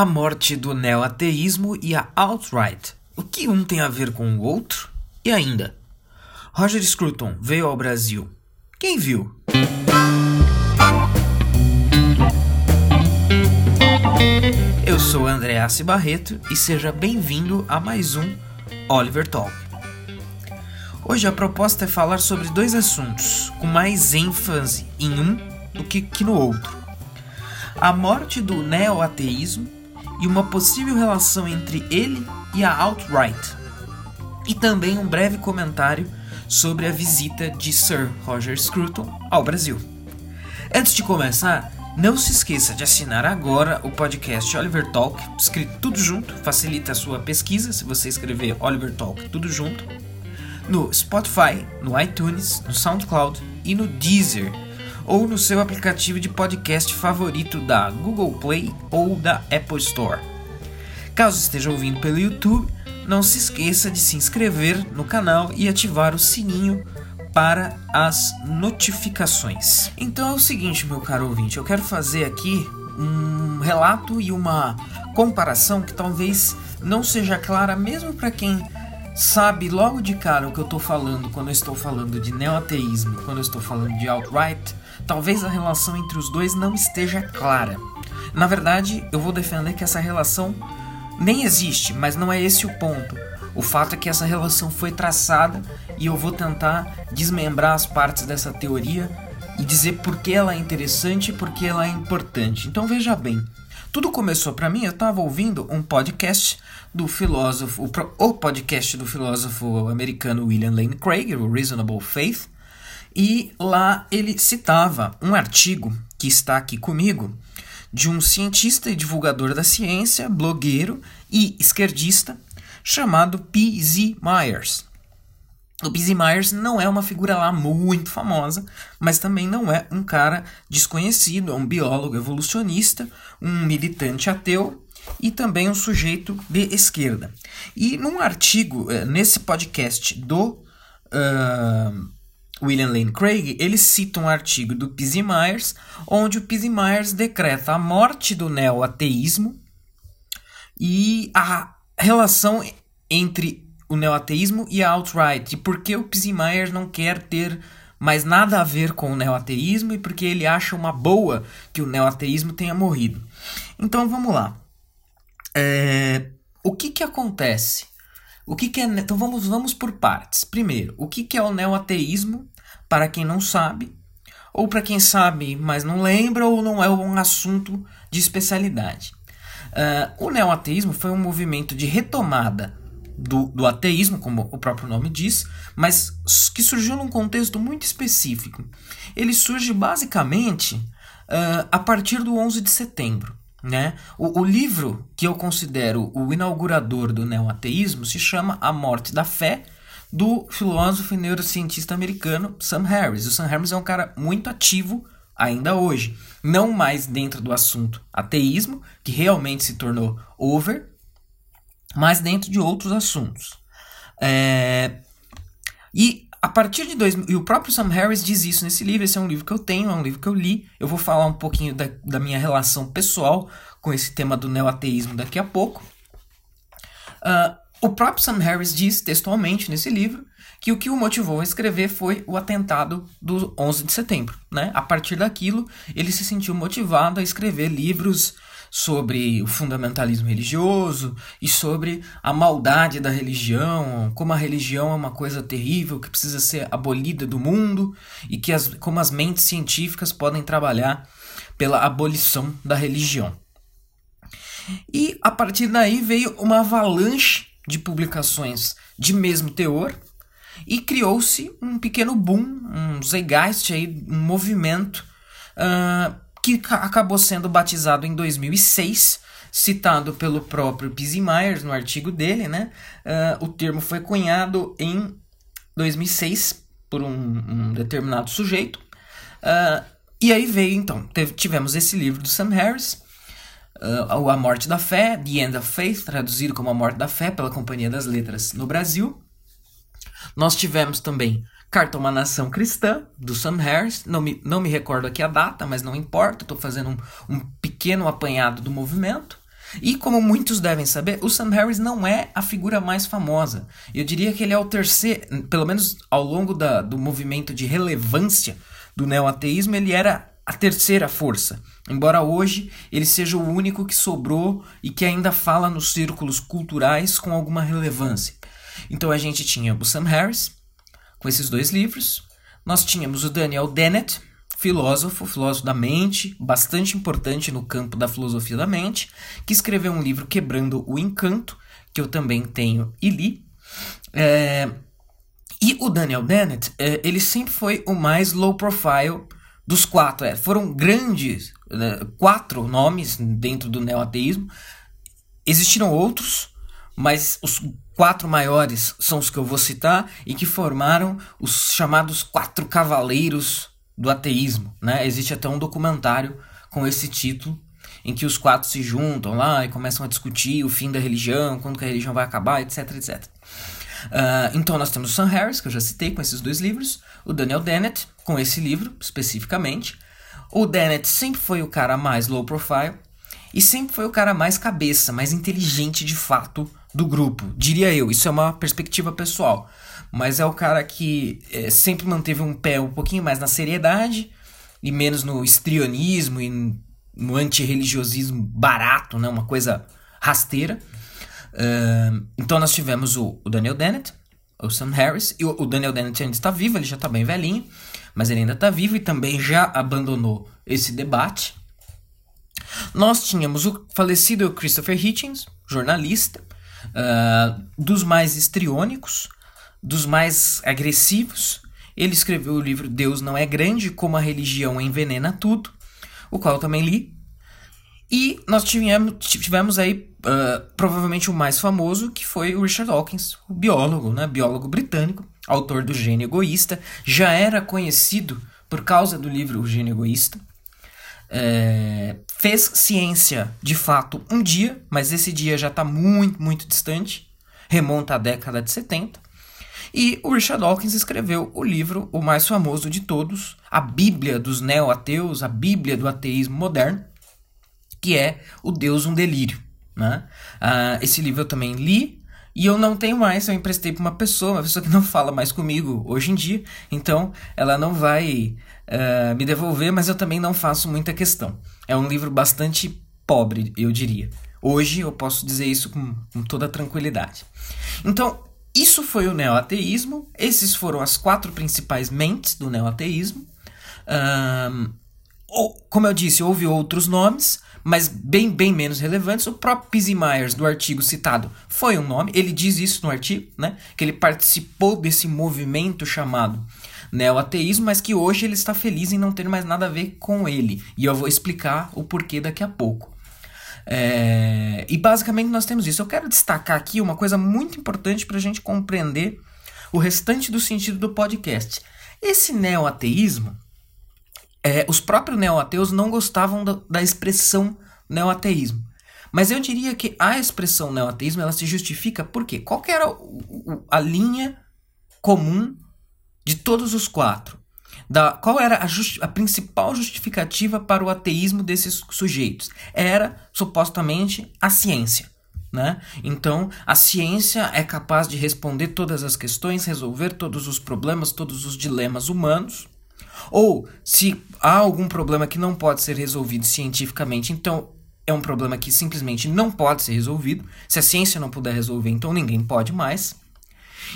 A morte do neo-ateísmo e a alt-right. O que um tem a ver com o outro? E ainda, Roger Scruton veio ao Brasil. Quem viu? Eu sou André Assi Barreto e seja bem-vindo a mais um Oliver Talk. Hoje a proposta é falar sobre dois assuntos, com mais ênfase em um do que, que no outro: a morte do neo-ateísmo e uma possível relação entre ele e a alt-right, e também um breve comentário sobre a visita de Sir Roger Scruton ao Brasil. Antes de começar, não se esqueça de assinar agora o podcast Oliver Talk, escrito tudo junto, facilita a sua pesquisa se você escrever Oliver Talk tudo junto, no Spotify, no iTunes, no SoundCloud e no Deezer, ou no seu aplicativo de podcast favorito da Google Play ou da Apple Store. Caso esteja ouvindo pelo YouTube, não se esqueça de se inscrever no canal e ativar o sininho para as notificações. Então é o seguinte, meu caro ouvinte, eu quero fazer aqui um relato e uma comparação que talvez não seja clara mesmo para quem sabe logo de cara o que eu estou falando quando eu estou falando de neoateísmo, quando eu estou falando de alt-right, talvez a relação entre os dois não esteja clara. Na verdade, eu vou defender que essa relação nem existe, mas não é esse o ponto. O fato é que essa relação foi traçada e eu vou tentar desmembrar as partes dessa teoria e dizer por que ela é interessante e por que ela é importante. Então veja bem, tudo começou para mim, eu estava ouvindo um podcast do filósofo, o podcast do filósofo americano William Lane Craig, o Reasonable Faith, e lá ele citava um artigo que está aqui comigo, de um cientista e divulgador da ciência, blogueiro e esquerdista chamado P.Z. Myers. O P.Z. Myers não é uma figura lá muito famosa, mas também não é um cara desconhecido, é um biólogo evolucionista, um militante ateu e também um sujeito de esquerda. E num artigo, eh, nesse podcast do uh, William Lane Craig, ele cita um artigo do P.Z. Myers, onde o P.Z. Myers decreta a morte do neo-ateísmo e a relação entre o neoateísmo e a alt-right, e por que o P.Z. Myers não quer ter mais nada a ver com o neoateísmo e porque ele acha uma boa que o neoateísmo tenha morrido. Então vamos lá. É, o que que acontece? O que, que é. Então vamos, vamos por partes. Primeiro, o que, que é o neoateísmo, para quem não sabe, ou para quem sabe, mas não lembra, ou não é um assunto de especialidade. Uh, o neoateísmo foi um movimento de retomada do, do ateísmo, como o próprio nome diz, mas que surgiu num contexto muito específico. Ele surge basicamente uh, a partir do 11 de setembro. Né? O, o, livro que eu considero o inaugurador do neoateísmo se chama A Morte da Fé, do filósofo e neurocientista americano Sam Harris. O Sam Harris é um cara muito ativo ainda hoje, não mais dentro do assunto ateísmo, que realmente se tornou over, mas dentro de outros assuntos. É... E a partir de dois e o próprio Sam Harris diz isso nesse livro. Esse é um livro que eu tenho, é um livro que eu li. Eu vou falar um pouquinho da, da minha relação pessoal com esse tema do neoateísmo daqui a pouco. Uh, o próprio Sam Harris diz textualmente nesse livro que o que o motivou a escrever foi o atentado do 11 de setembro. Né? A partir daquilo, ele se sentiu motivado a escrever livros sobre o fundamentalismo religioso e sobre a maldade da religião, como a religião é uma coisa terrível que precisa ser abolida do mundo e que as, como as mentes científicas podem trabalhar pela abolição da religião. E a partir daí veio uma avalanche de publicações de mesmo teor e criou-se um pequeno boom, um zeitgeist aí, um movimento uh, que acabou sendo batizado em 2006, citado pelo próprio P.Z. Myers no artigo dele, né? Uh, o termo foi cunhado em 2006 por um, um determinado sujeito. Uh, e aí veio, então, teve, tivemos esse livro do Sam Harris, uh, A Morte da Fé, The End of Faith, traduzido como A Morte da Fé pela Companhia das Letras no Brasil. Nós tivemos também Carta uma Nação Cristã, do Sam Harris. Não me, não me recordo aqui a data, mas não importa, estou fazendo um, um pequeno apanhado do movimento. E como muitos devem saber, o Sam Harris não é a figura mais famosa. Eu diria que ele é o terceiro, pelo menos ao longo da, do movimento de relevância do neoateísmo, ele era a terceira força. Embora hoje ele seja o único que sobrou e que ainda fala nos círculos culturais com alguma relevância. Então a gente tinha o Sam Harris, com esses dois livros. Nós tínhamos o Daniel Dennett, filósofo, filósofo da mente, bastante importante no campo da filosofia da mente, que escreveu um livro Quebrando o Encanto, que eu também tenho e li. É, e o Daniel Dennett, é, ele sempre foi o mais low profile dos quatro. É, foram grandes, né, quatro nomes dentro do neoateísmo. Existiram outros, mas os quatro maiores são os que eu vou citar e que formaram os chamados quatro cavaleiros do ateísmo, né? Existe até um documentário com esse título em que os quatro se juntam lá e começam a discutir o fim da religião, quando que a religião vai acabar, etc, etc. Uh, então nós temos o Sam Harris, que eu já citei com esses dois livros, o Daniel Dennett, com esse livro especificamente. O Dennett sempre foi o cara mais low profile e sempre foi o cara mais cabeça, mais inteligente de fato do grupo, diria eu. Isso é uma perspectiva pessoal mas é o cara que é, sempre manteve um pé um pouquinho mais na seriedade e menos no estrionismo e no antirreligiosismo barato, né? uma coisa rasteira. Uh, então nós tivemos o, o, Daniel Dennett, o Sam Harris, e o, o Daniel Dennett ainda está vivo, ele já está bem velhinho, mas ele ainda está vivo e também já abandonou esse debate. Nós tínhamos o falecido Christopher Hitchens, jornalista, uh, dos mais estriônicos, dos mais agressivos. Ele escreveu o livro Deus Não É Grande, Como a Religião Envenena Tudo, o qual eu também li. E nós tivemos, tivemos aí uh, provavelmente o mais famoso, que foi o Richard Dawkins, o biólogo, né? biólogo britânico, autor do Gênio Egoísta. Já era conhecido por causa do livro O Gênio Egoísta. É, fez ciência de fato um dia, mas esse dia já está muito, muito distante, remonta à década de 70. E o Richard Dawkins escreveu o livro, o mais famoso de todos, a Bíblia dos neo-ateus, a Bíblia do ateísmo moderno, que é O Deus um Delírio. Né? Uh, esse livro eu também li e eu não tenho mais, eu emprestei para uma pessoa, uma pessoa que não fala mais comigo hoje em dia, então ela não vai uh, me devolver, mas eu também não faço muita questão. É um livro bastante pobre, eu diria. Hoje eu posso dizer isso com, com toda tranquilidade. Então, isso foi o neoateísmo. Esses foram as quatro principais mentes do neoateísmo. Um, como eu disse, houve outros nomes, mas bem, bem menos relevantes. O próprio Pizzy Myers, do artigo citado, foi um nome. Ele diz isso no artigo, né? Que ele participou desse movimento chamado neoateísmo, mas que hoje ele está feliz em não ter mais nada a ver com ele. E eu vou explicar o porquê daqui a pouco. É, e basicamente nós temos isso. Eu quero destacar aqui uma coisa muito importante para a gente compreender o restante do sentido do podcast. Esse neoateísmo, é, os próprios neoateus não gostavam da, da expressão neoateísmo. Mas eu diria que a expressão neoateísmo ela se justifica porque qual era a linha comum de todos os quatro? da qual era a, a, principal justificativa para o ateísmo desses sujeitos? Era supostamente a ciência. Né? Então, a ciência é capaz de responder todas as questões, resolver todos os problemas, todos os dilemas humanos. Ou, se há algum problema que não pode ser resolvido cientificamente, então é um problema que simplesmente não pode ser resolvido. Se a ciência não puder resolver, então ninguém pode mais.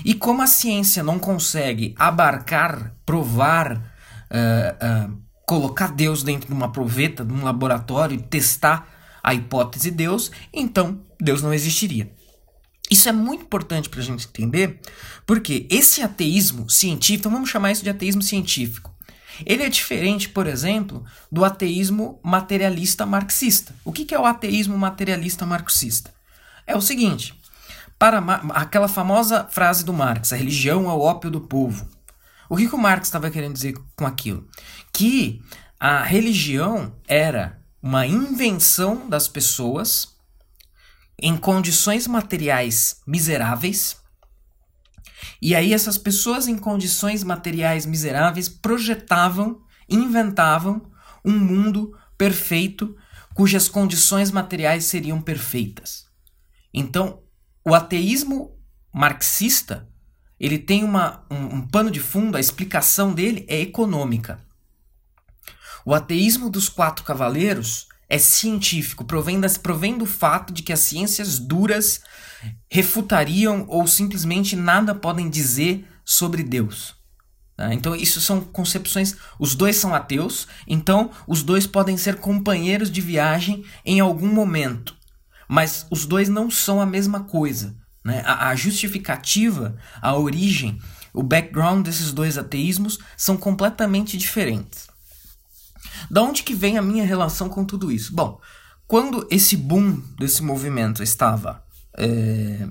E como a ciência não consegue abarcar, provar, uh, uh, colocar Deus dentro de uma proveta, de um laboratório e testar a hipótese de Deus, então Deus não existiria. Isso é muito importante para a gente entender, porque esse ateísmo científico, então vamos chamar isso de ateísmo científico, ele é diferente, por exemplo, do ateísmo materialista marxista. O que é o ateísmo materialista marxista? É o seguinte: para aquela famosa frase do Marx, a religião é o ópio do povo. O que, que o Marx estava querendo dizer com aquilo? Que a religião era uma invenção das pessoas em condições materiais miseráveis. E aí essas pessoas em condições materiais miseráveis projetavam, inventavam um mundo perfeito cujas condições materiais seriam perfeitas. Então, o ateísmo marxista ele tem uma, um, um pano de fundo, a explicação dele é econômica. O ateísmo dos quatro cavaleiros é científico, provém, das, provém do fato de que as ciências duras refutariam ou simplesmente nada podem dizer sobre Deus. Tá? Então, isso são concepções. Os dois são ateus, então os dois podem ser companheiros de viagem em algum momento. Mas os dois não são a mesma coisa. Né? A, a justificativa, a origem, o background desses dois ateísmos são completamente diferentes. Da onde que vem a minha relação com tudo isso? Bom, quando esse boom desse movimento estava é,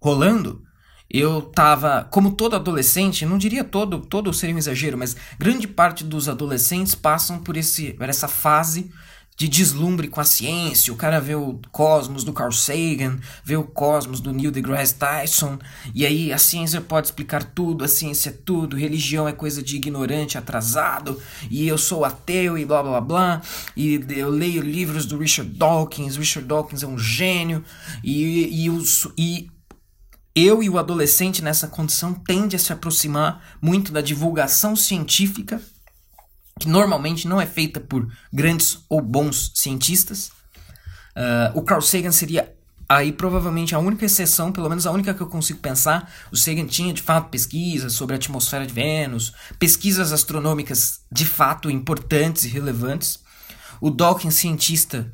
rolando, eu tava, como todo adolescente, não diria todo, todo seria um exagero, mas grande parte dos adolescentes passam por, esse, por essa fase de deslumbre com a ciência. O cara vê o cosmos do Carl Sagan, vê o cosmos do Neil deGrasse Tyson, e aí a ciência pode explicar tudo, a ciência é tudo, religião é coisa de ignorante, atrasado, e eu sou ateu e blá blá blá, e eu leio livros do Richard Dawkins, Richard Dawkins é um gênio, e, e, e eu e o adolescente nessa condição tende a se aproximar muito da divulgação científica que normalmente não é feita por grandes ou bons cientistas. Uh, o Carl Sagan seria aí provavelmente a única exceção, pelo menos a única que eu consigo pensar. O Sagan tinha de fato pesquisas sobre a atmosfera de Vênus, pesquisas astronômicas de fato importantes e relevantes. O Dawkins, cientista,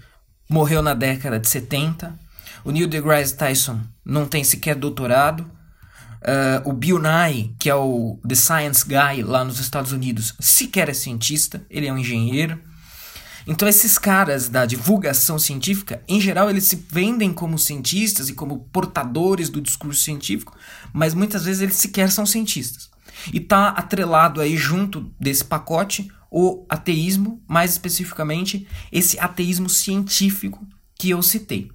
morreu na década de 70. O Neil deGrasse Tyson não tem sequer doutorado. Uh, o Bill Nye, que é o The Science Guy lá nos Estados Unidos, sequer é cientista, ele é um engenheiro. Então esses caras da divulgação científica, em geral, eles se vendem como cientistas e como portadores do discurso científico, mas muitas vezes eles sequer são cientistas. E tá atrelado aí junto desse pacote o ateísmo, mais especificamente esse ateísmo científico que eu citei.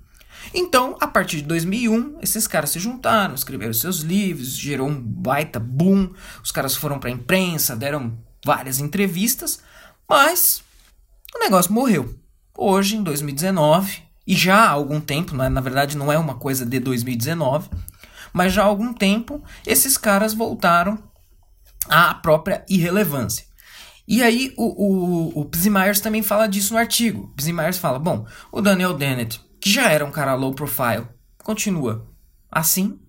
Então, a partir de 2001, esses caras se juntaram, escreveram seus livros, gerou um baita boom. Os caras foram para a imprensa, deram várias entrevistas, mas o negócio morreu. Hoje, em 2019, e já há algum tempo, é, na verdade não é uma coisa de 2019, mas já há algum tempo, esses caras voltaram à própria irrelevância. E aí o, o, o também fala disso no artigo. Myers fala, bom, o Daniel Dennett que já era um cara low profile, continua assim.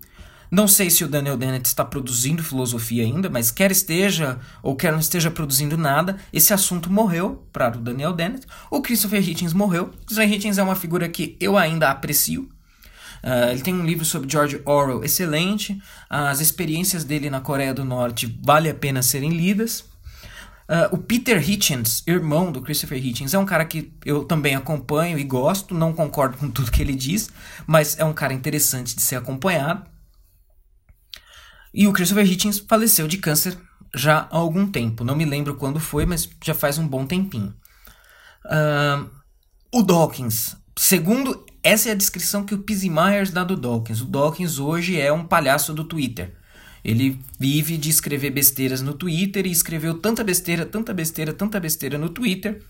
Não sei se o Daniel Dennett está produzindo filosofia ainda, mas quer esteja ou quer não esteja produzindo nada, esse assunto morreu para o Daniel Dennett. O Christopher Hitchens morreu. Christopher Hitchens é uma figura que eu ainda aprecio. Uh, ele tem um livro sobre George Orwell excelente. As experiências dele na Coreia do Norte vale a pena serem lidas. Uh, o Peter Hitchens, irmão do Christopher Hitchens, é um cara que eu também acompanho e gosto, não concordo com tudo que ele diz, mas é um cara interessante de ser acompanhado. E o Christopher Hitchens faleceu de câncer já há algum tempo, não me lembro quando foi, mas já faz um bom tempinho. Uh, o Dawkins, segundo essa é a descrição que o Pizzy Myers dá do Dawkins. O Dawkins hoje é um palhaço do Twitter. Ele vive de escrever besteiras no Twitter e escreveu tanta besteira, tanta besteira, tanta besteira no Twitter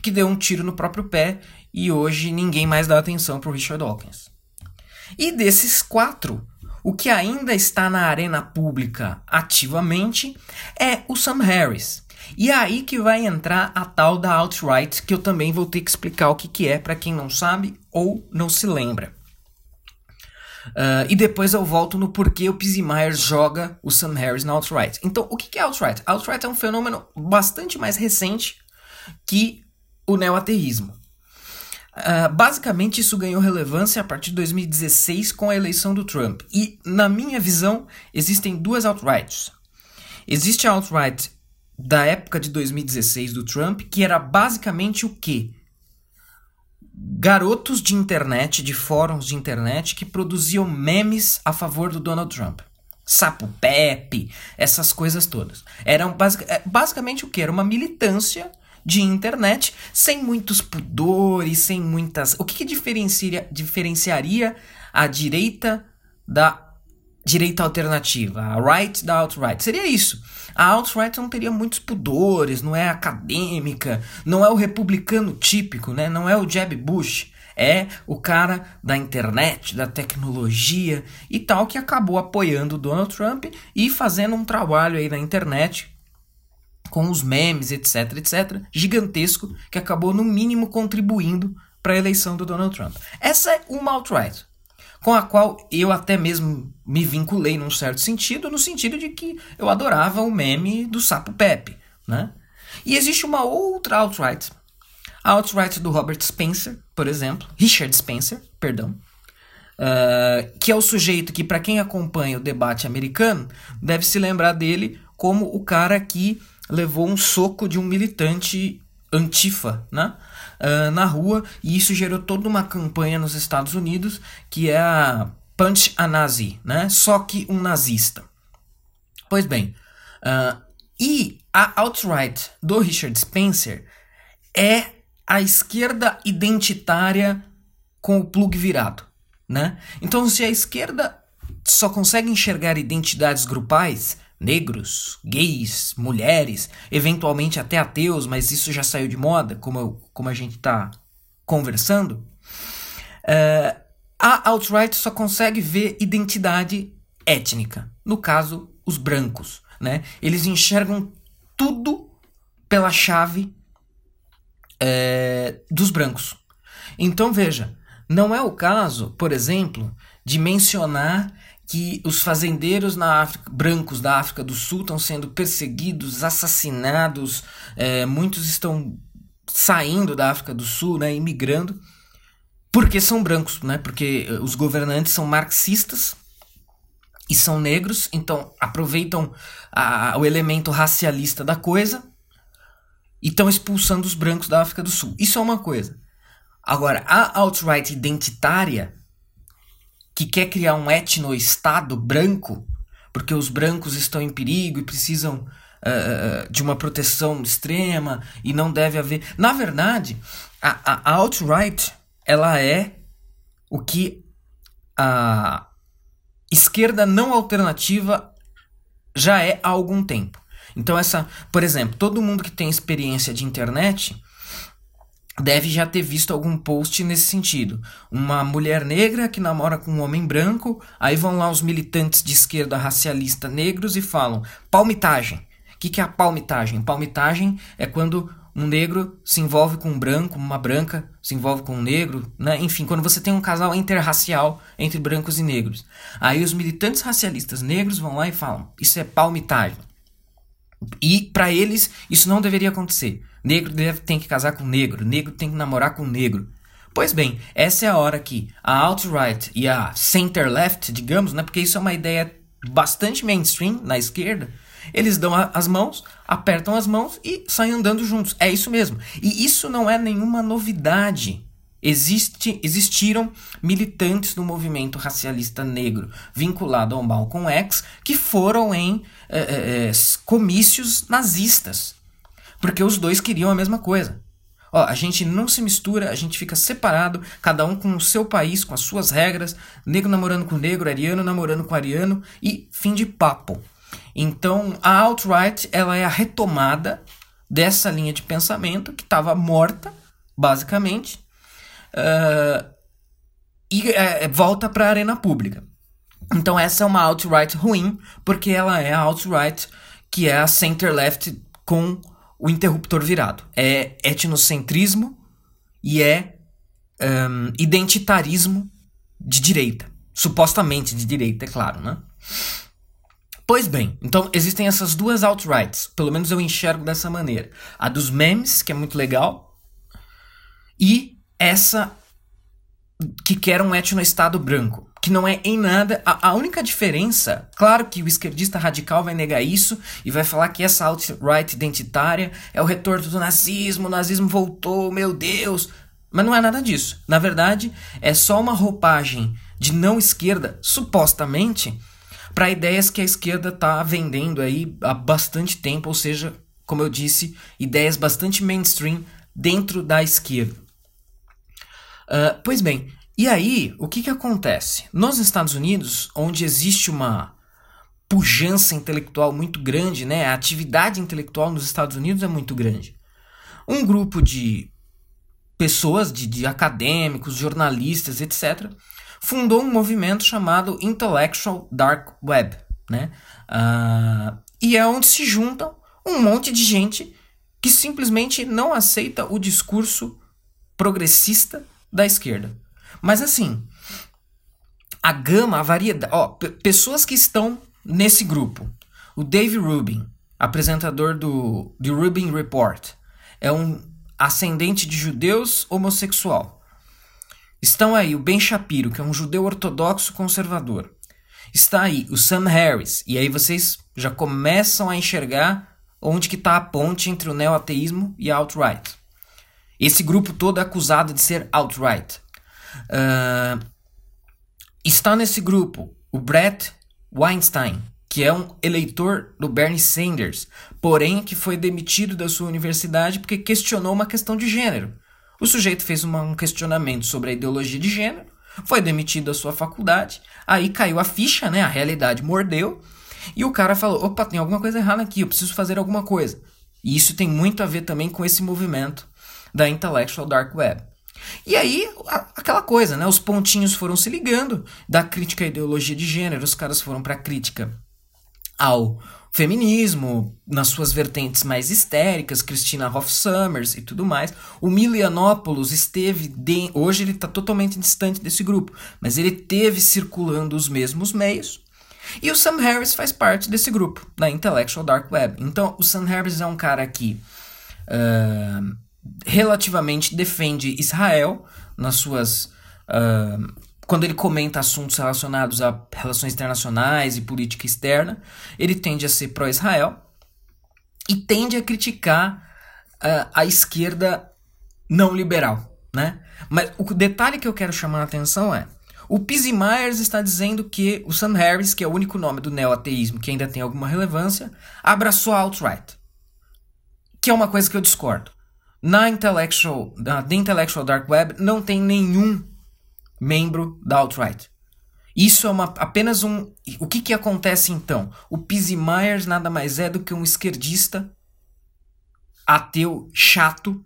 que deu um tiro no próprio pé e hoje ninguém mais dá atenção para o Richard Dawkins. E desses quatro, o que ainda está na arena pública ativamente é o Sam Harris. E é aí que vai entrar a tal da alt-right, que eu também vou ter que explicar o que, que é para quem não sabe ou não se lembra. Uh, e depois eu volto no porquê o Pizzy Myers joga o Sam Harris na alt-right. Então, o que é alt-right? Alt-right é um fenômeno bastante mais recente que o neoateísmo. Uh, basicamente, isso ganhou relevância a partir de 2016 com a eleição do Trump. E, na minha visão, existem duas alt-rights. Existe a alt-right da época de 2016 do Trump, que era basicamente o quê? Garotos de internet, de fóruns de internet, que produziam memes a favor do Donald Trump. Sapo Pepe, essas coisas todas. Eram basic, é, basicamente o que? Era uma militância de internet sem muitos pudores, sem muitas. O que, que diferencia, diferenciaria a direita da direita alternativa, a right da alt-right. Seria isso. A alt-right não teria muitos pudores, não é acadêmica, não é o republicano típico, né? não é o Jeb Bush. É o cara da internet, da tecnologia e tal que acabou apoiando o Donald Trump e fazendo um trabalho aí na internet com os memes, etc, etc, gigantesco, que acabou no mínimo contribuindo para a eleição do Donald Trump. Essa é uma alt-right com a qual eu até mesmo me vinculei num certo sentido, no sentido de que eu adorava o meme do sapo Pepe, né? E existe uma outra alt-right, a alt-right do Robert Spencer, por exemplo, Richard Spencer, perdão, uh, que é o sujeito que, para quem acompanha o debate americano, deve se lembrar dele como o cara que levou um soco de um militante antifa, né? Uh, na rua, e isso gerou toda uma campanha nos Estados Unidos que é a Punch a Nazi, né? Só que um nazista. Pois bem, uh, e a alt-right do Richard Spencer é a esquerda identitária com o plug virado, né? Então, se a esquerda só consegue enxergar identidades grupais, negros, gays, mulheres, eventualmente até ateus, mas isso já saiu de moda, como, eu, como a gente está conversando. Uh, a alt-right só consegue ver identidade étnica, no caso, os brancos. Né? Eles enxergam tudo pela chave é, dos brancos. Então veja, não é o caso, por exemplo, de mencionar que os fazendeiros na África, brancos da África do Sul estão sendo perseguidos, assassinados, é, muitos estão saindo da África do Sul, né, imigrando, porque são brancos, né, porque eh, os governantes são marxistas e são negros, então aproveitam a, o elemento racialista da coisa e estão expulsando os brancos da África do Sul. Isso é uma coisa. Agora, a alt-right identitária que quer criar um etno-estado branco, porque os brancos estão em perigo e precisam uh, de uma proteção extrema e não deve haver. Na verdade, a, a alt-right ela é o que a esquerda não alternativa já é há algum tempo. Então essa, por exemplo, todo mundo que tem experiência de internet deve já ter visto algum post nesse sentido. Uma mulher negra que namora com um homem branco, aí vão lá os militantes de esquerda racialista negros e falam: palmitagem. O que, que é a palmitagem? Palmitagem é quando um negro se envolve com um branco, uma branca se envolve com um negro, né? enfim, quando você tem um casal interracial entre brancos e negros. Aí os militantes racialistas negros vão lá e falam: isso é palmitagem. E para eles isso não deveria acontecer. Negro deve, tem que casar com negro, negro tem que namorar com negro. Pois bem, essa é a hora que a alt-right e a center-left, digamos, né, porque isso é uma ideia bastante mainstream na esquerda, eles dão a, as mãos, apertam as mãos e saem andando juntos. É isso mesmo. E isso não é nenhuma novidade. Existe, existiram militantes do movimento racialista negro vinculado ao Malcolm X que foram em é, é, comícios nazistas. Porque os dois queriam a mesma coisa. Ó, a gente não se mistura, a gente fica separado, cada um com o seu país, com as suas regras, negro namorando com negro, ariano namorando com ariano e fim de papo. Então, a alt-right, ela é a retomada dessa linha de pensamento que estava morta, basicamente, uh, e uh, volta para a arena pública. Então, essa é uma alt-right ruim, porque ela é a alt-right que é a center-left com o interruptor virado. É etnocentrismo e é um, identitarismo de direita. Supostamente de direita, é claro, né? Pois bem, então existem essas duas alt-rights, pelo menos eu enxergo dessa maneira. A dos memes, que é muito legal, e essa que quer um etno-estado branco que não é em nada. A, a, única diferença, claro que o esquerdista radical vai negar isso e vai falar que essa alt-right identitária é o retorno do nazismo, o nazismo voltou, meu Deus. Mas não é nada disso. Na verdade, é só uma roupagem de não esquerda, supostamente, para ideias que a esquerda está vendendo aí há bastante tempo, ou seja, como eu disse, ideias bastante mainstream dentro da esquerda. Uh, pois bem, E aí, o que, que acontece? Nos Estados Unidos, onde existe uma pujança intelectual muito grande, né? A atividade intelectual nos Estados Unidos é muito grande. Um grupo de pessoas, de, de acadêmicos, jornalistas, etc., fundou um movimento chamado Intellectual Dark Web, né? Uh, e é onde se juntam um monte de gente que simplesmente não aceita o discurso progressista da esquerda. Mas assim, a gama, a variedade, ó, pessoas que estão nesse grupo. O Dave Rubin, apresentador do The Rubin Report, é um ascendente de judeus homossexual. Estão aí o Ben Shapiro, que é um judeu ortodoxo conservador. Está aí o Sam Harris, e aí vocês já começam a enxergar onde que está a ponte entre o neo-ateísmo e a alt-right. Esse grupo todo é acusado de ser alt-right. Uh, está nesse grupo o Brett Weinstein, que é um eleitor do Bernie Sanders, porém que foi demitido da sua universidade porque questionou uma questão de gênero. O sujeito fez uma, um questionamento sobre a ideologia de gênero, foi demitido da sua faculdade, aí caiu a ficha, né? A realidade mordeu, e o cara falou: opa, tem alguma coisa errada aqui, eu preciso fazer alguma coisa. E isso tem muito a ver também com esse movimento da Intellectual Dark Web. E aí, aquela coisa, né? Os pontinhos foram se ligando da crítica à ideologia de gênero, os caras foram para crítica ao feminismo, nas suas vertentes mais histéricas, Christina Hoff Summers e tudo mais. O Milianopoulos esteve, de, hoje ele está totalmente distante desse grupo, mas ele teve circulando os mesmos meios. E o Sam Harris faz parte desse grupo, da Intellectual Dark Web. Então, o Sam Harris é um cara que uh, relativamente defende Israel nas suas. Uh, quando ele comenta assuntos relacionados a relações internacionais e política externa, ele tende a ser pró-Israel e tende a criticar uh, a esquerda não liberal, né? Mas o detalhe que eu quero chamar a atenção é o Pizzy Myers está dizendo que o Sam Harris, que é o único nome do neo-ateísmo que ainda tem alguma relevância, abraçou a alt-right. Que é uma coisa que eu discordo. Na Intellectual, na The Intellectual Dark Web não tem nenhum membro da alt-right. Isso é uma, apenas um. O que, que acontece então? O Pizzy Myers nada mais é do que um esquerdista ateu chato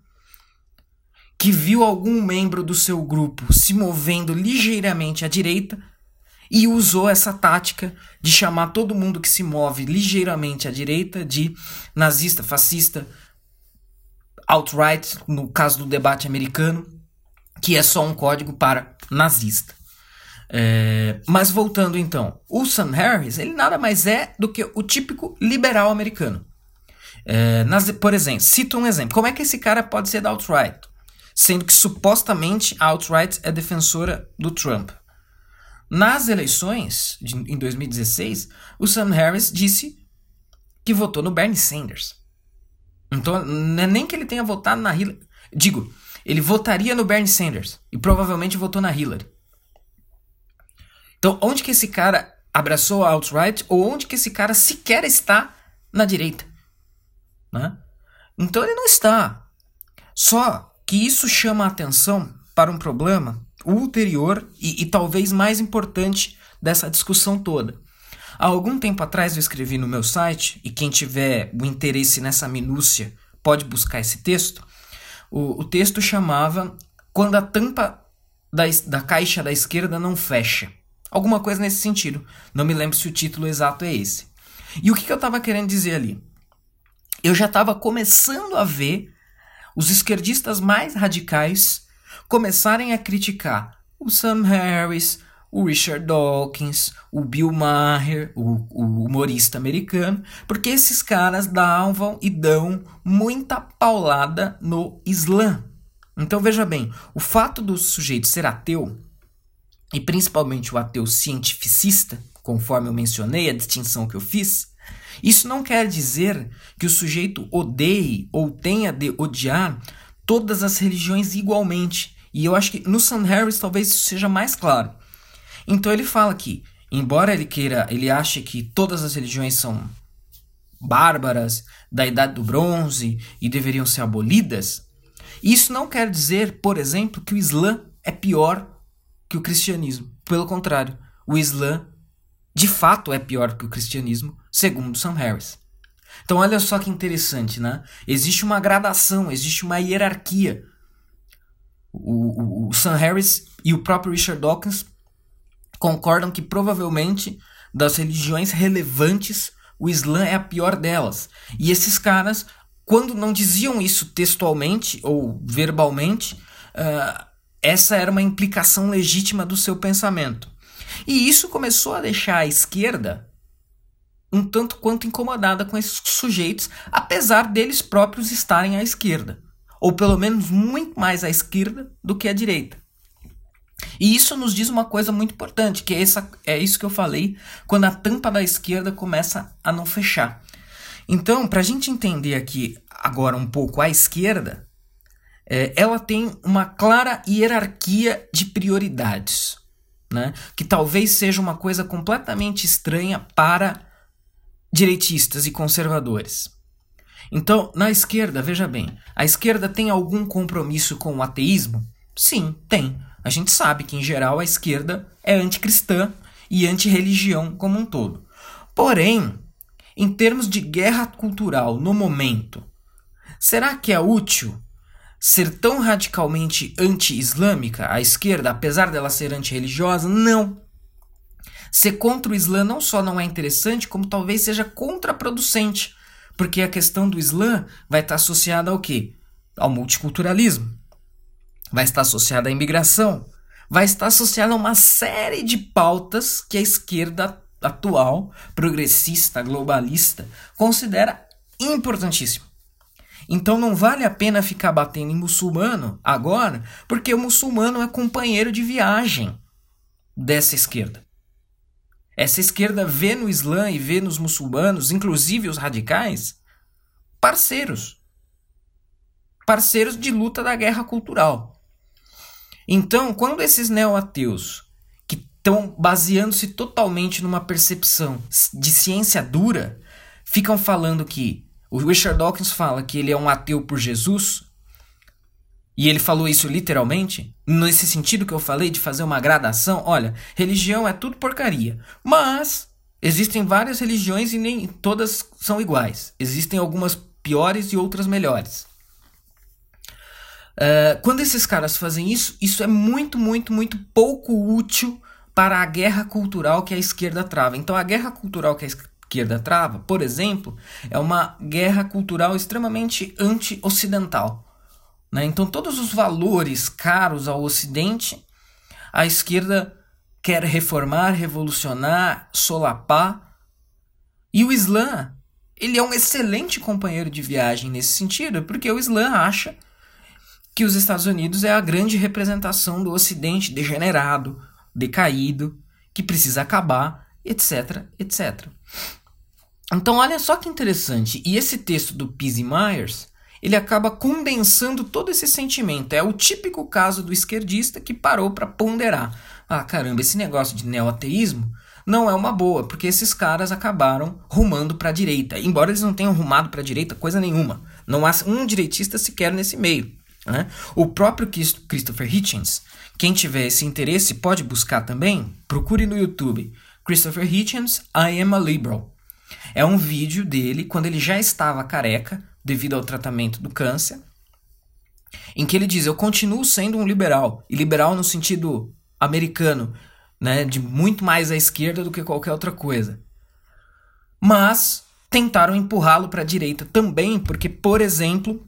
que viu algum membro do seu grupo se movendo ligeiramente à direita e usou essa tática de chamar todo mundo que se move ligeiramente à direita de nazista, fascista, alt-right, no caso do debate americano, que é só um código para nazista. É, mas voltando então, o Sam Harris, ele nada mais é do que o típico liberal americano. É, nas, por exemplo, cito um exemplo. Como é que esse cara pode ser da alt-right? sendo que supostamente a alt-right é defensora do Trump. Nas eleições de, em 2016, o Sam Harris disse que votou no Bernie Sanders. Então, não é nem que ele tenha votado na Hillary. Digo, ele votaria no Bernie Sanders e provavelmente votou na Hillary. Então, onde que esse cara abraçou a alt-right ou onde que esse cara sequer está na direita? Né? Então, ele não está. Só que isso chama a atenção para um problema ulterior e, e talvez mais importante dessa discussão toda. Há algum tempo atrás eu escrevi no meu site, e quem tiver o interesse nessa minúcia pode buscar esse texto. O, o texto chamava Quando a tampa da, da caixa da esquerda não fecha. Alguma coisa nesse sentido. Não me lembro se o título exato é esse. E o que, que eu estava querendo dizer ali? Eu já estava começando a ver os esquerdistas mais radicais começarem a criticar o Sam Harris, o Richard Dawkins, o Bill Maher, o, o, humorista americano, porque esses caras davam e dão muita paulada no Islã. Então veja bem, o fato do sujeito ser ateu, e principalmente o ateu cientificista, conforme eu mencionei, a distinção que eu fiz, isso não quer dizer que o sujeito odeie ou tenha de odiar todas as religiões igualmente. E eu acho que no Sam Harris talvez isso seja mais claro. Então ele fala que, embora ele queira, ele ache que todas as religiões são bárbaras, da idade do bronze e deveriam ser abolidas, isso não quer dizer, por exemplo, que o Islã é pior que o cristianismo. Pelo contrário, o Islã de fato é pior que o cristianismo, segundo Sam Harris. Então olha só que interessante, né? Existe uma gradação, existe uma hierarquia. O, o, o Sam Harris e o próprio Richard Dawkins concordam que provavelmente das religiões relevantes, o Islã é a pior delas. E esses caras, quando não diziam isso textualmente ou verbalmente, uh, essa era uma implicação legítima do seu pensamento. E isso começou a deixar a esquerda um tanto quanto incomodada com esses sujeitos, apesar deles próprios estarem à esquerda, ou pelo menos muito mais à esquerda do que à direita. E isso nos diz uma coisa muito importante, que é, essa, é isso que eu falei quando a tampa da esquerda começa a não fechar. Então, para a gente entender aqui agora um pouco a esquerda, é, ela tem uma clara hierarquia de prioridades, né? que talvez seja uma coisa completamente estranha para direitistas e conservadores. Então, na esquerda, veja bem, a esquerda tem algum compromisso com o ateísmo? Sim, tem. A gente sabe que, em geral, a esquerda é anticristã e antirreligião como um todo. Porém, em termos de guerra cultural no momento, será que é útil ser tão radicalmente anti-islâmica a esquerda, apesar dela ser antirreligiosa? Não. Ser contra o Islã não só não é interessante, como talvez seja contraproducente, porque a questão do Islã vai estar associada ao quê? Ao multiculturalismo. Vai estar associada à imigração. Vai estar associada a uma série de pautas que a esquerda atual, progressista, globalista, considera importantíssimo. Então não vale a pena ficar batendo em muçulmano agora, porque o muçulmano é companheiro de viagem dessa esquerda. Essa esquerda vê no Islã e vê nos muçulmanos, inclusive os radicais, parceiros. Parceiros de luta da guerra cultural. Então, quando esses neo-ateus, que estão baseando-se totalmente numa percepção de ciência dura, ficam falando que o Richard Dawkins fala que ele é um ateu por Jesus, e ele falou isso literalmente, nesse sentido que eu falei de fazer uma gradação. Olha, religião é tudo porcaria, mas existem várias religiões e nem todas são iguais. Existem algumas piores e outras melhores. Uh, quando esses caras fazem isso, isso é muito, muito, muito pouco útil para a guerra cultural que a esquerda trava. Então, a guerra cultural que a esquerda trava, por exemplo, é uma guerra cultural extremamente anti-ocidental. Né? Então, todos os valores caros ao Ocidente, a esquerda quer reformar, revolucionar, solapar. E o Islã, ele é um excelente companheiro de viagem nesse sentido, porque o Islã acha que os Estados Unidos é a grande representação do Ocidente degenerado, decaído, que precisa acabar, etc, etc. Então, olha só que interessante. E esse texto do Peasy Myers ele acaba condensando todo esse sentimento. É o típico caso do esquerdista que parou para ponderar. Ah, caramba, esse negócio de neoateísmo não é uma boa, porque esses caras acabaram rumando para a direita. Embora eles não tenham rumado para a direita coisa nenhuma. Não há um direitista sequer nesse meio. Né? O próprio Christopher Hitchens, quem tiver esse interesse pode buscar também, procure no YouTube Christopher Hitchens, I Am a Liberal. É um vídeo dele quando ele já estava careca, devido ao tratamento do câncer, em que ele diz: Eu continuo sendo um liberal, e liberal no sentido americano, né, de muito mais à esquerda do que qualquer outra coisa. Mas tentaram empurrá-lo para a direita também, porque, por exemplo,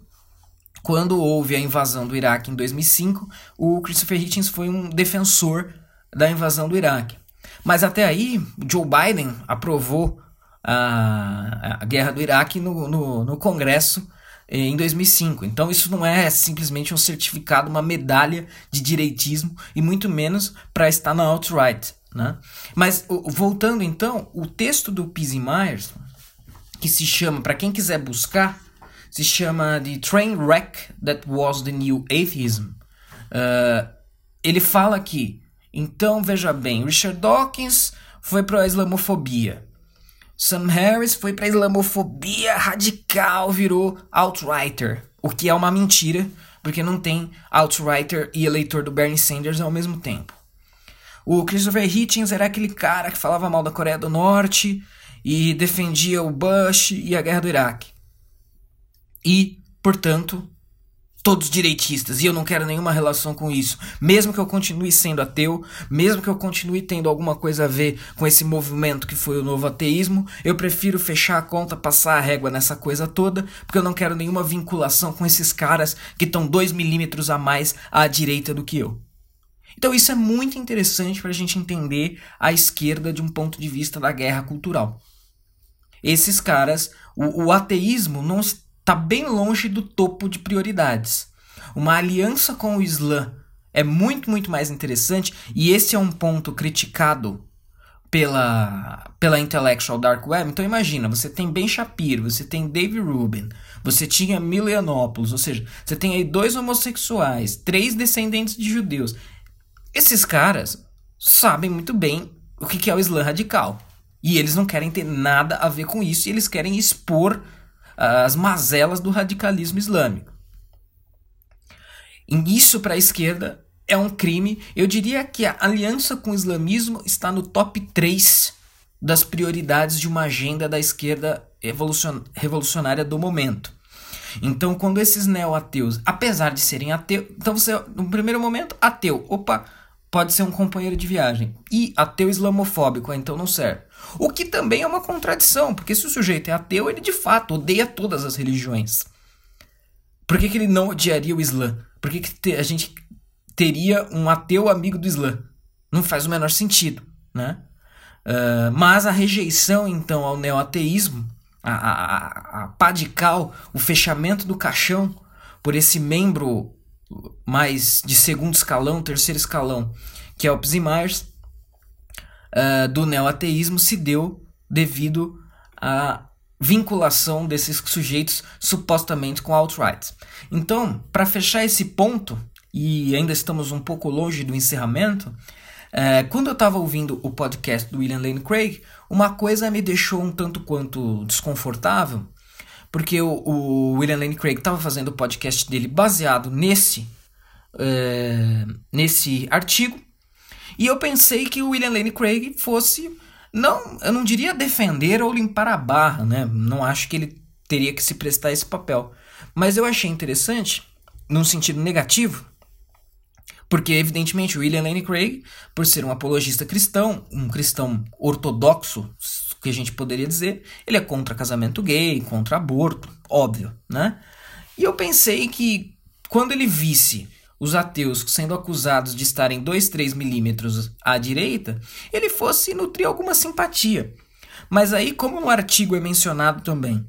quando houve a invasão do Iraque em 2005, o Christopher Hitchens foi um defensor da invasão do Iraque. Mas até aí, Joe Biden aprovou a, a guerra do Iraque no, no, no Congresso eh, em 2005. Então isso não é simplesmente um certificado, uma medalha de direitismo e muito menos para estar na alt-right. Né? Mas voltando então, o texto do Peasy Myers, que se chama, para quem quiser buscar, se chama The Train Wreck That Was the New Atheism. Uh, ele fala que, então veja bem, Richard Dawkins foi para a islamofobia. Sam Harris foi para islamofobia radical, virou alt-righter, o que é uma mentira, porque não tem alt-righter e eleitor do Bernie Sanders ao mesmo tempo. O Christopher Hitchens era aquele cara que falava mal da Coreia do Norte e defendia o Bush e a guerra do Iraque. E, portanto, todos direitistas, e eu não quero nenhuma relação com isso. Mesmo que eu continue sendo ateu, mesmo que eu continue tendo alguma coisa a ver com esse movimento que foi o novo ateísmo, eu prefiro fechar a conta, passar a régua nessa coisa toda, porque eu não quero nenhuma vinculação com esses caras que estão dois milímetros a mais à direita do que eu. Então isso é muito interessante para a gente entender a esquerda de um ponto de vista da guerra cultural. Esses caras, o, o ateísmo não está bem longe do topo de prioridades. Uma aliança com o Islã é muito, muito mais interessante, e esse é um ponto criticado pela, pela Intellectual Dark Web. Então imagina, você tem Ben Shapiro, você tem Dave Rubin, você tinha Milianopoulos, ou seja, você tem aí dois homossexuais, três descendentes de judeus. Esses caras sabem muito bem o que é o Islã radical. E eles não querem ter nada a ver com isso, e eles querem expor as mazelas do radicalismo islâmico. Isso para a esquerda é um crime. Eu diria que a aliança com o islamismo está no top 3 das prioridades de uma agenda da esquerda revolucionária do momento. Então, quando esses neo-ateus, apesar de serem ateus, então você, no primeiro momento, ateu, opa, pode ser um companheiro de viagem. E ateu islamofóbico, então não serve. O que também é uma contradição, porque se o sujeito é ateu, ele de fato odeia todas as religiões. Por que, que ele não odiaria o Islã? Por que, que a gente teria um ateu amigo do Islã? Não faz o menor sentido, né? Uh, mas a rejeição, então, ao neoateísmo, a, a, a pá de cal, o fechamento do caixão por esse membro mais de segundo escalão, terceiro escalão, que é o Psi Myers, uh, do neoateísmo se deu devido à vinculação desses sujeitos supostamente com alt-right. Então, para fechar esse ponto, e ainda estamos um pouco longe do encerramento, uh, quando eu estava ouvindo o podcast do William Lane Craig, uma coisa me deixou um tanto quanto desconfortável, porque o, o William Lane Craig estava fazendo o podcast dele baseado nesse, uh, nesse artigo, e eu pensei que o William Lane Craig fosse, não, eu não diria defender ou limpar a barra, né? Não acho que ele teria que se prestar esse papel. Mas eu achei interessante, num sentido negativo, porque, evidentemente, o William Lane Craig, por ser um apologista cristão, um cristão ortodoxo, que a gente poderia dizer, ele é contra casamento gay, contra aborto, óbvio, né? E eu pensei que quando ele visse os ateus sendo acusados de estarem 2, 3 milímetros à direita, ele fosse nutrir alguma simpatia. Mas aí, como no artigo é mencionado também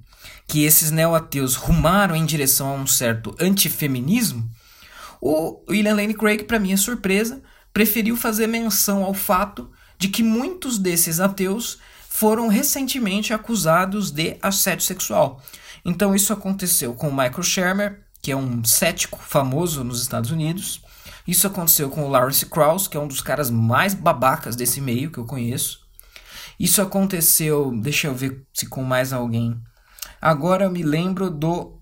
que esses neo-ateus rumaram em direção a um certo antifeminismo, o William Lane Craig, para minha surpresa, preferiu fazer menção ao fato de que muitos desses ateus foram recentemente acusados de assédio sexual. Então isso aconteceu com o Michael Shermer, que é um cético famoso nos Estados Unidos. Isso aconteceu com o Lawrence Krauss, que é um dos caras mais babacas desse meio que eu conheço. Isso aconteceu, deixa eu ver se com mais alguém. Agora eu me lembro do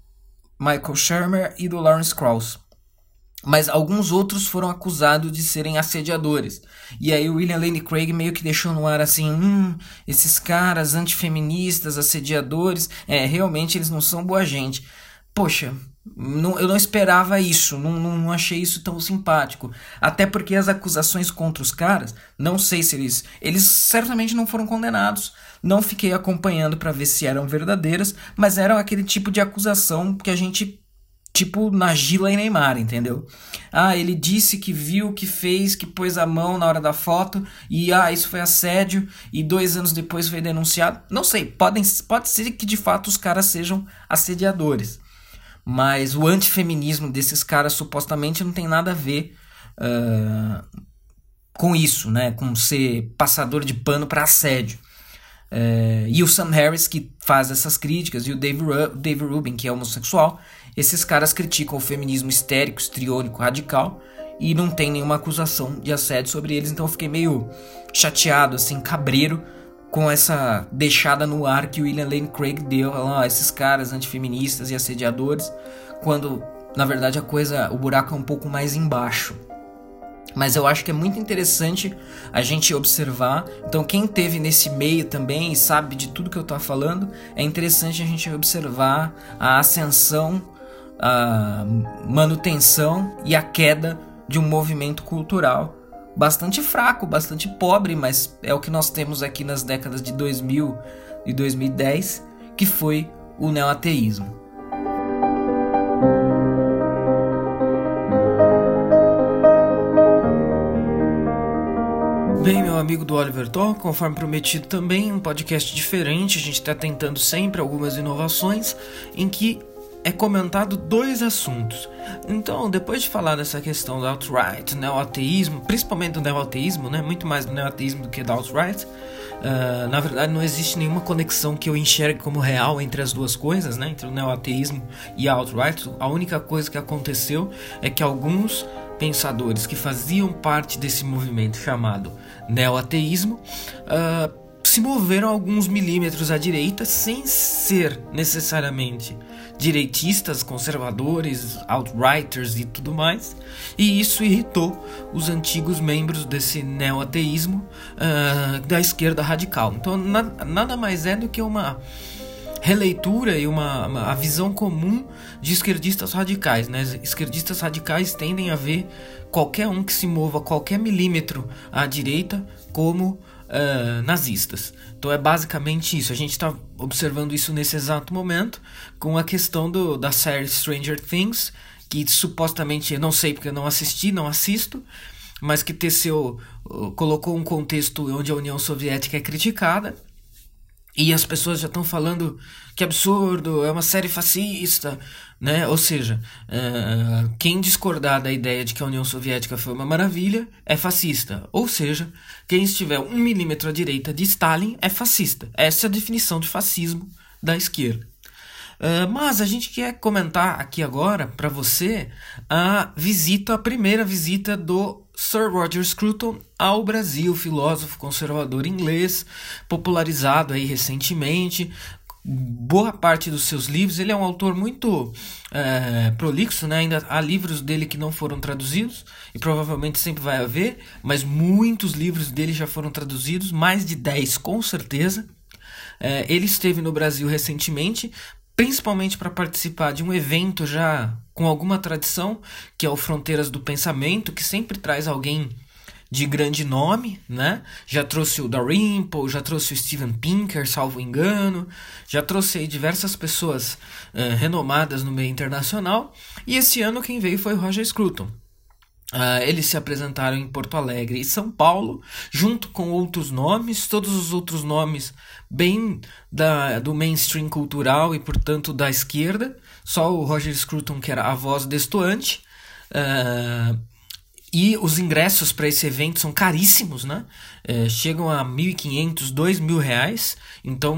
Michael Shermer e do Lawrence Krauss. Mas alguns outros foram acusados de serem assediadores. E aí o William Lane Craig meio que deixou no ar assim: hum, esses caras antifeministas, assediadores, é, realmente eles não são boa gente. Poxa, não, eu não esperava isso, não, não, não, achei isso tão simpático. Até porque as acusações contra os caras, não sei se eles. Eles certamente não foram condenados. Não fiquei acompanhando para ver se eram verdadeiras, mas eram aquele tipo de acusação que a gente. Tipo na Gila e Neymar, entendeu? Ah, ele disse que viu, que fez, que pôs a mão na hora da foto e ah, isso foi assédio e dois anos depois foi denunciado. Não sei, podem, pode ser que de fato os caras sejam assediadores mas o antifeminismo desses caras supostamente não tem nada a ver uh, com isso, né? Com ser passador de pano para assédio. Uh, e o Sam Harris, que faz essas críticas, e o Dave, Ru Dave Rubin, que é homossexual, esses caras criticam o feminismo histérico, estriônico, radical, e não tem nenhuma acusação de assédio sobre eles, então eu fiquei meio chateado, assim, cabreiro, com essa deixada no ar que o William Lane Craig deu, falando, oh, esses caras antifeministas e assediadores, quando na verdade a coisa, o buraco é um pouco mais embaixo. mas eu acho que é muito interessante a gente observar. Então, quem teve nesse meio também e sabe de tudo que eu estou falando, é interessante a gente observar a ascensão, a manutenção e a queda de um movimento cultural bastante fraco, bastante pobre, mas é o que nós temos aqui nas décadas de 2000 e 2010, que foi o neoateísmo. Bem, meu amigo do Oliver Talk, conforme prometido também, um podcast diferente. A gente está tentando sempre algumas inovações em que é comentado dois assuntos. Então, depois de falar dessa questão do outright, neo-ateísmo, principalmente do neo-ateísmo, né, muito mais do neo-ateísmo do que do outright, uh, na verdade não existe nenhuma conexão que eu enxergue como real entre as duas coisas, né, entre o neo-ateísmo e a outright. A única coisa que aconteceu é que alguns pensadores que faziam parte desse movimento chamado neo-ateísmo uh, se moveram alguns milímetros à direita sem ser necessariamente direitistas, conservadores, outrighters e tudo mais, e isso irritou os antigos membros desse neo-ateísmo uh, da esquerda radical. Então, na, nada mais é do que uma releitura e uma, uma, a visão comum de esquerdistas radicais. Né? Esquerdistas radicais tendem a ver qualquer um que se mova qualquer milímetro à direita como uh, nazistas. Então é basicamente isso. A gente está observando isso nesse exato momento com a questão do, da série Stranger Things, que supostamente, eu não sei porque eu não assisti, não assisto, mas que teceu, colocou um contexto onde a União Soviética é criticada e as pessoas já estão falando que absurdo, é uma série fascista, né? Ou seja, uh, quem discordar da ideia de que a União Soviética foi uma maravilha é fascista. Ou seja, quem estiver um milímetro à direita de Stalin é fascista. Essa é a definição de fascismo da esquerda. Uh, mas a gente quer comentar aqui agora para você a visita, a primeira visita do Sir Roger Scruton ao Brasil, filósofo conservador inglês, popularizado aí recentemente. Boa parte dos seus livros, ele é um autor muito é, prolixo, né? ainda há livros dele que não foram traduzidos, e provavelmente sempre vai haver, mas muitos livros dele já foram traduzidos, mais de 10 com certeza. É, ele esteve no Brasil recentemente principalmente para participar de um evento já com alguma tradição, que é o Fronteiras do Pensamento, que sempre traz alguém de grande nome, né? Já trouxe o Dalrymple, já trouxe o Steven Pinker, salvo engano, já trouxe diversas pessoas uh, renomadas no meio internacional, e esse ano quem veio foi o Roger Scruton. Uh, eles se apresentaram em Porto Alegre e São Paulo, junto com outros nomes, todos os outros nomes bem da, do mainstream cultural e, portanto, da esquerda. Só o Roger Scruton, que era a voz destoante. Uh, e os ingressos para esse evento são caríssimos, né? É, chegam a 1.500, 2.000 reais. Então,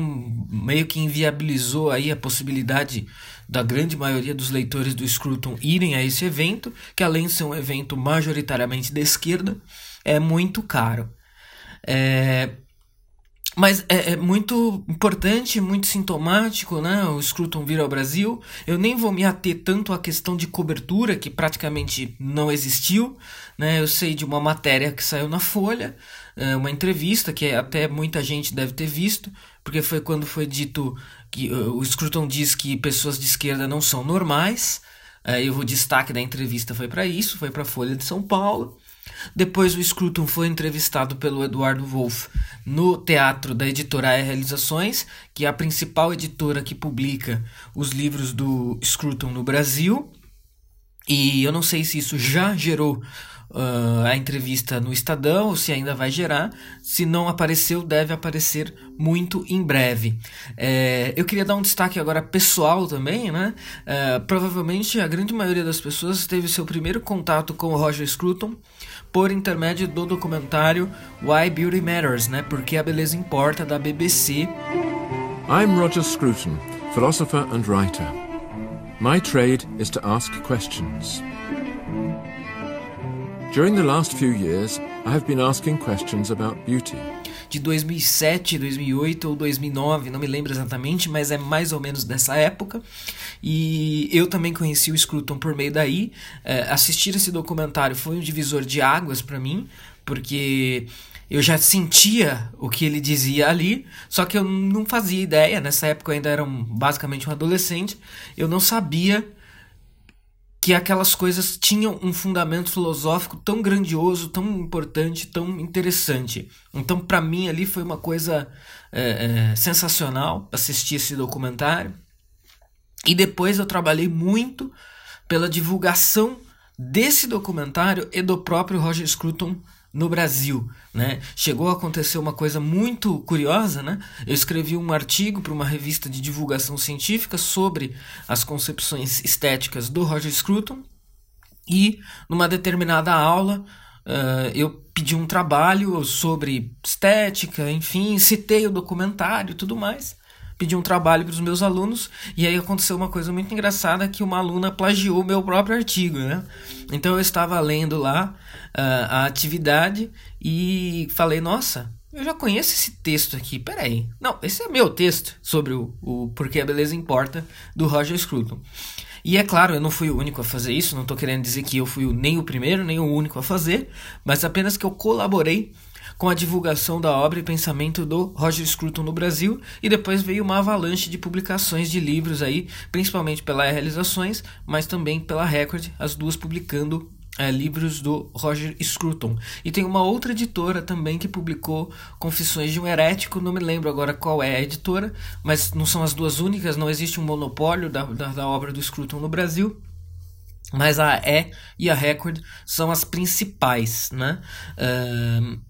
meio que inviabilizou aí a possibilidade da grande maioria dos leitores do Scruton irem a esse evento, que além de ser um evento majoritariamente de esquerda, é muito caro. É, mas é, é, muito importante, muito sintomático, né? O Scruton vir ao Brasil. Eu nem vou me ater tanto à questão de cobertura, que praticamente não existiu. Né? Eu sei de uma matéria que saiu na Folha, é, uma entrevista que até muita gente deve ter visto, porque foi quando foi dito que o Scruton diz que pessoas de esquerda não são normais. Aí o destaque da entrevista foi para isso, foi para a Folha de São Paulo. Depois o Scruton foi entrevistado pelo Eduardo Wolff no teatro da editora E Realizações, que é a principal editora que publica os livros do Scruton no Brasil. E eu não sei se isso já gerou uh, a entrevista no Estadão, ou se ainda vai gerar. Se não apareceu, deve aparecer muito em breve. É, eu queria dar um destaque agora pessoal também, né? É, provavelmente a grande maioria das pessoas teve seu primeiro contato com o Roger Scruton por intermédio do documentário Why Beauty Matters, né? Porque a beleza importa da BBC. I'm Roger Scruton, philosopher and writer. My trade is to ask questions. During the last few years, I have been asking questions about beauty. De 2007, 2008 ou 2009, não me lembro exatamente, mas é mais ou menos dessa época. E eu também conheci o Scruton por meio daí. É, assistir esse documentário foi um divisor de águas para mim, porque eu já sentia o que ele dizia ali, só que eu não fazia ideia. Nessa época eu ainda era um, basicamente um adolescente, eu não sabia que aquelas coisas tinham um fundamento filosófico tão grandioso, tão importante, tão interessante. Então, para mim, ali foi uma coisa é, é, sensacional assistir esse documentário. E depois eu trabalhei muito pela divulgação desse documentário e do próprio Roger Scruton no Brasil, né? Chegou a acontecer uma coisa muito curiosa, né? Eu escrevi um artigo para uma revista de divulgação científica sobre as concepções estéticas do Roger Scruton e numa determinada aula uh, eu pedi um trabalho sobre estética, enfim, citei o documentário e tudo mais pedi um trabalho para os meus alunos e aí aconteceu uma coisa muito engraçada que uma aluna plagiou meu próprio artigo, né? Então eu estava lendo lá uh, a atividade e falei, nossa, eu já conheço esse texto aqui, peraí. Não, esse é meu texto sobre o, o Porquê a Beleza Importa, do Roger Scruton. E é claro, eu não fui o único a fazer isso, não estou querendo dizer que eu fui nem o primeiro, nem o único a fazer, mas apenas que eu colaborei com a divulgação da obra e pensamento do Roger Scruton no Brasil, e depois veio uma avalanche de publicações de livros aí, principalmente pela Realizações, mas também pela Record, as duas publicando é, livros do Roger Scruton. E tem uma outra editora também que publicou Confissões de um Herético, não me lembro agora qual é a editora, mas não são as duas únicas, não existe um monopólio da, da, da obra do Scruton no Brasil. Mas a E e a Record são as principais, né? Uh,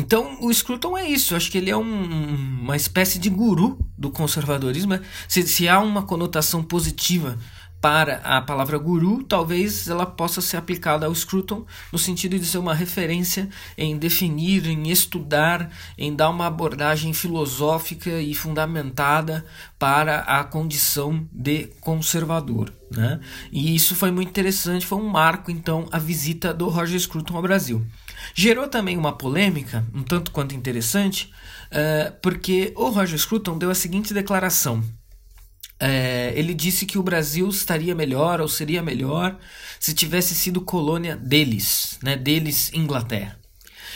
então, o Scruton é isso. Eu acho que ele é um, uma espécie de guru do conservadorismo. Né? Se, se há uma conotação positiva para a palavra guru, talvez ela possa ser aplicada ao Scruton no sentido de ser uma referência em definir, em estudar, em dar uma abordagem filosófica e fundamentada para a condição de conservador. Né? E isso foi muito interessante, foi um marco então a visita do Roger Scruton ao Brasil. Gerou também uma polêmica, um tanto quanto interessante, uh, porque o Roger Scruton deu a seguinte declaração. Uh, ele disse que o Brasil estaria melhor ou seria melhor se tivesse sido colônia deles, né, deles Inglaterra.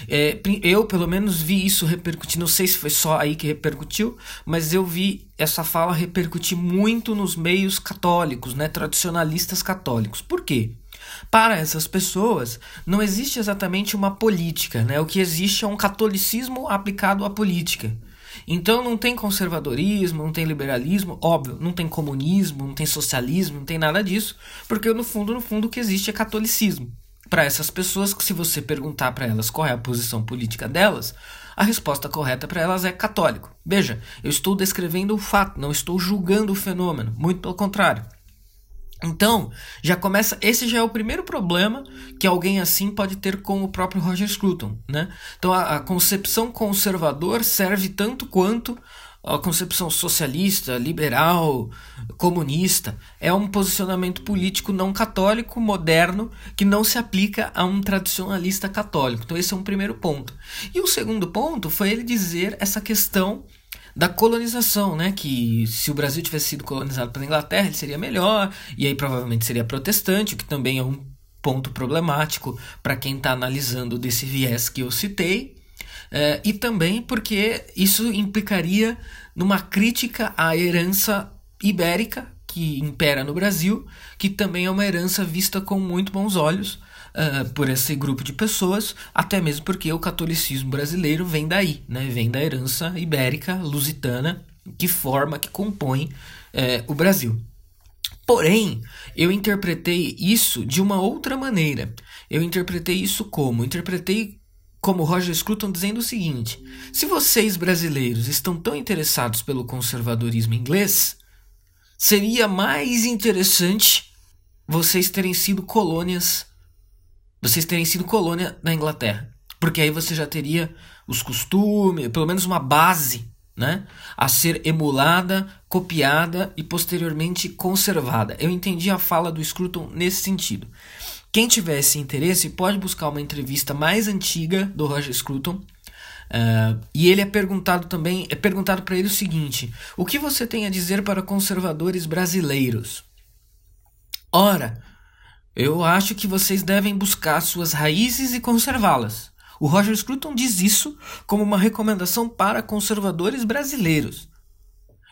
É, eu, pelo menos, vi isso repercutir. Não sei se foi só aí que repercutiu, mas eu vi essa fala repercutir muito nos meios católicos, né, tradicionalistas católicos. Por quê? Para essas pessoas, não existe exatamente uma política, né? O que existe é um catolicismo aplicado à política. Então não tem conservadorismo, não tem liberalismo, óbvio, não tem comunismo, não tem socialismo, não tem nada disso, porque no fundo, no fundo o que existe é catolicismo. Para essas pessoas, se você perguntar para elas qual é a posição política delas, a resposta correta para elas é católico. Veja, eu estou descrevendo o fato, não estou julgando o fenômeno, muito pelo contrário. Então, já começa. Esse já é o primeiro problema que alguém assim pode ter com o próprio Roger Scruton. Né? Então, a, a concepção conservador serve tanto quanto a concepção socialista, liberal, comunista. É um posicionamento político não católico, moderno, que não se aplica a um tradicionalista católico. Então, esse é um primeiro ponto. E o segundo ponto foi ele dizer essa questão da colonização, né? Que se o Brasil tivesse sido colonizado pela Inglaterra, ele seria melhor, e aí provavelmente seria protestante, o que também é um ponto problemático para quem está analisando desse viés que eu citei. É, e também porque isso implicaria numa crítica à herança ibérica que impera no Brasil, que também é uma herança vista com muito bons olhos uh, por esse grupo de pessoas, até mesmo porque o catolicismo brasileiro vem daí, né? vem da herança ibérica, lusitana, que forma, que compõe uh, o Brasil. Porém, eu interpretei isso de uma outra maneira. Eu interpretei isso como? Interpretei como Roger Scruton dizendo o seguinte: se vocês brasileiros estão tão interessados pelo conservadorismo inglês, seria mais interessante vocês terem sido colônias vocês terem sido colônia na Inglaterra. Porque aí você já teria os costumes, pelo menos uma base, né? A ser emulada, copiada e posteriormente conservada. Eu entendi a fala do Scruton nesse sentido. Quem tivesse interesse pode buscar uma entrevista mais antiga do Roger Scruton, Uh, e ele é perguntado também, é perguntado para ele o seguinte: o que você tem a dizer para conservadores brasileiros? Ora, eu acho que vocês devem buscar suas raízes e conservá-las. O Roger Scruton diz isso como uma recomendação para conservadores brasileiros.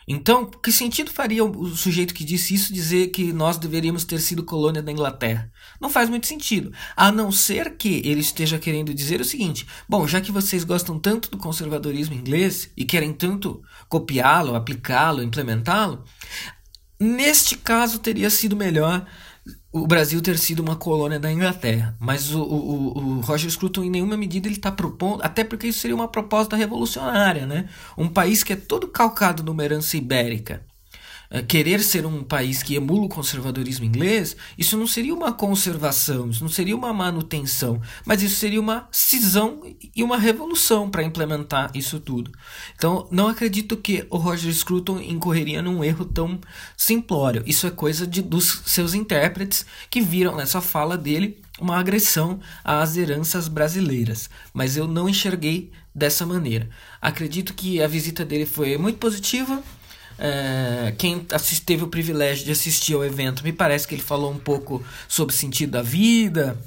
Então, que sentido faria o sujeito que disse isso dizer que nós deveríamos ter sido colônia da Inglaterra? Não faz muito sentido. A não ser que ele esteja querendo dizer o seguinte: bom, já que vocês gostam tanto do conservadorismo inglês e querem tanto copiá-lo, aplicá-lo, implementá-lo, neste caso teria sido melhor o Brasil ter sido uma colônia da Inglaterra. Mas o, o, o Roger Scruton, em nenhuma medida, ele está propondo, até porque isso seria uma proposta revolucionária, né? Um país que é todo calcado numa herança ibérica querer ser um país que emula o conservadorismo inglês, isso não seria uma conservação, isso não seria uma manutenção, mas isso seria uma cisão e uma revolução para implementar isso tudo. Então, não acredito que o Roger Scruton incorreria num erro tão simplório. Isso é coisa de, dos seus intérpretes que viram nessa fala dele uma agressão às heranças brasileiras, mas eu não enxerguei dessa maneira. Acredito que a visita dele foi muito positiva é, quem assist, teve o privilégio de assistir ao evento, me parece que ele falou um pouco sobre sentido da vida,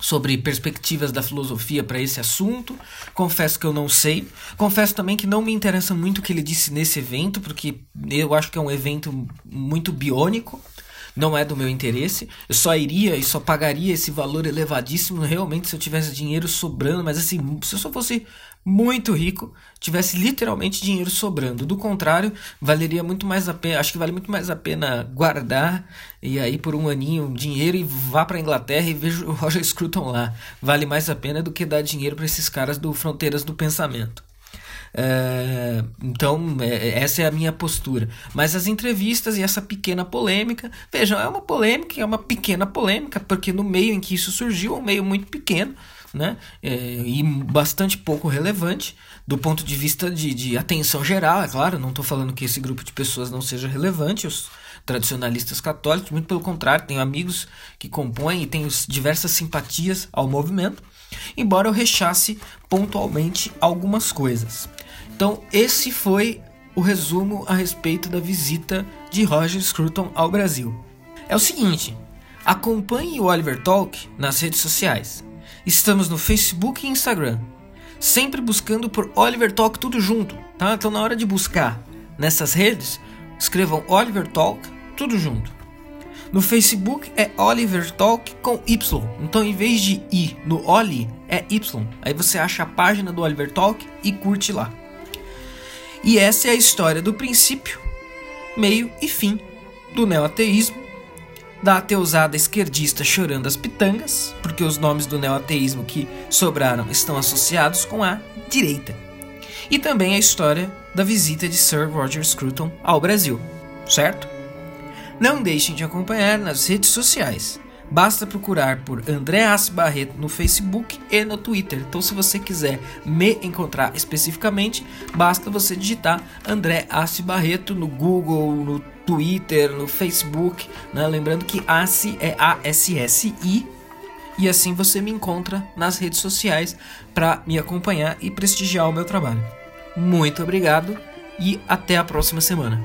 sobre perspectivas da filosofia para esse assunto. Confesso que eu não sei. Confesso também que não me interessa muito o que ele disse nesse evento, porque eu acho que é um evento muito biônico. Não é do meu interesse. Eu só iria e só pagaria esse valor elevadíssimo realmente se eu tivesse dinheiro sobrando. Mas assim, se eu só fosse muito rico tivesse literalmente dinheiro sobrando. Do contrário, valeria muito mais a pena, acho que vale muito mais a pena guardar e aí por um aninho dinheiro e vá para Inglaterra e veja o Roger Scruton lá. Vale mais a pena do que dar dinheiro para esses caras do Fronteiras do Pensamento. É, então, é, essa é a minha postura. Mas as entrevistas e essa pequena polêmica, vejam, é uma polêmica, é uma pequena polêmica, porque no meio em que isso surgiu, é um meio muito pequeno, né? É, e bastante pouco relevante do ponto de vista de, de atenção geral, é claro. Não estou falando que esse grupo de pessoas não seja relevante, os tradicionalistas católicos, muito pelo contrário, tenho amigos que compõem e tenho diversas simpatias ao movimento, embora eu rechace pontualmente algumas coisas. Então, esse foi o resumo a respeito da visita de Roger Scruton ao Brasil. É o seguinte, acompanhe o Oliver Talk nas redes sociais. Estamos no Facebook e Instagram, sempre buscando por Oliver Talk tudo junto, tá? Então na hora de buscar nessas redes, escrevam Oliver Talk tudo junto. No Facebook é Oliver Talk com Y. Então em vez de I no Oli é Y. Aí você acha a página do Oliver Talk e curte lá. E essa é a história do princípio, meio e fim do neoateísmo da ateusada esquerdista chorando as pitangas, porque os nomes do neoateísmo que sobraram estão associados com a direita. E também a história da visita de Sir Roger Scruton ao Brasil, certo? Não deixem de acompanhar nas redes sociais. Basta procurar por André Assi Barreto no Facebook e no Twitter. Então, se você quiser me encontrar especificamente, basta você digitar André Assi Barreto no Google, no Twitter, no Facebook. Né? Lembrando que Assi é A-S-S-I. E assim você me encontra nas redes sociais para me acompanhar e prestigiar o meu trabalho. Muito obrigado e até a próxima semana.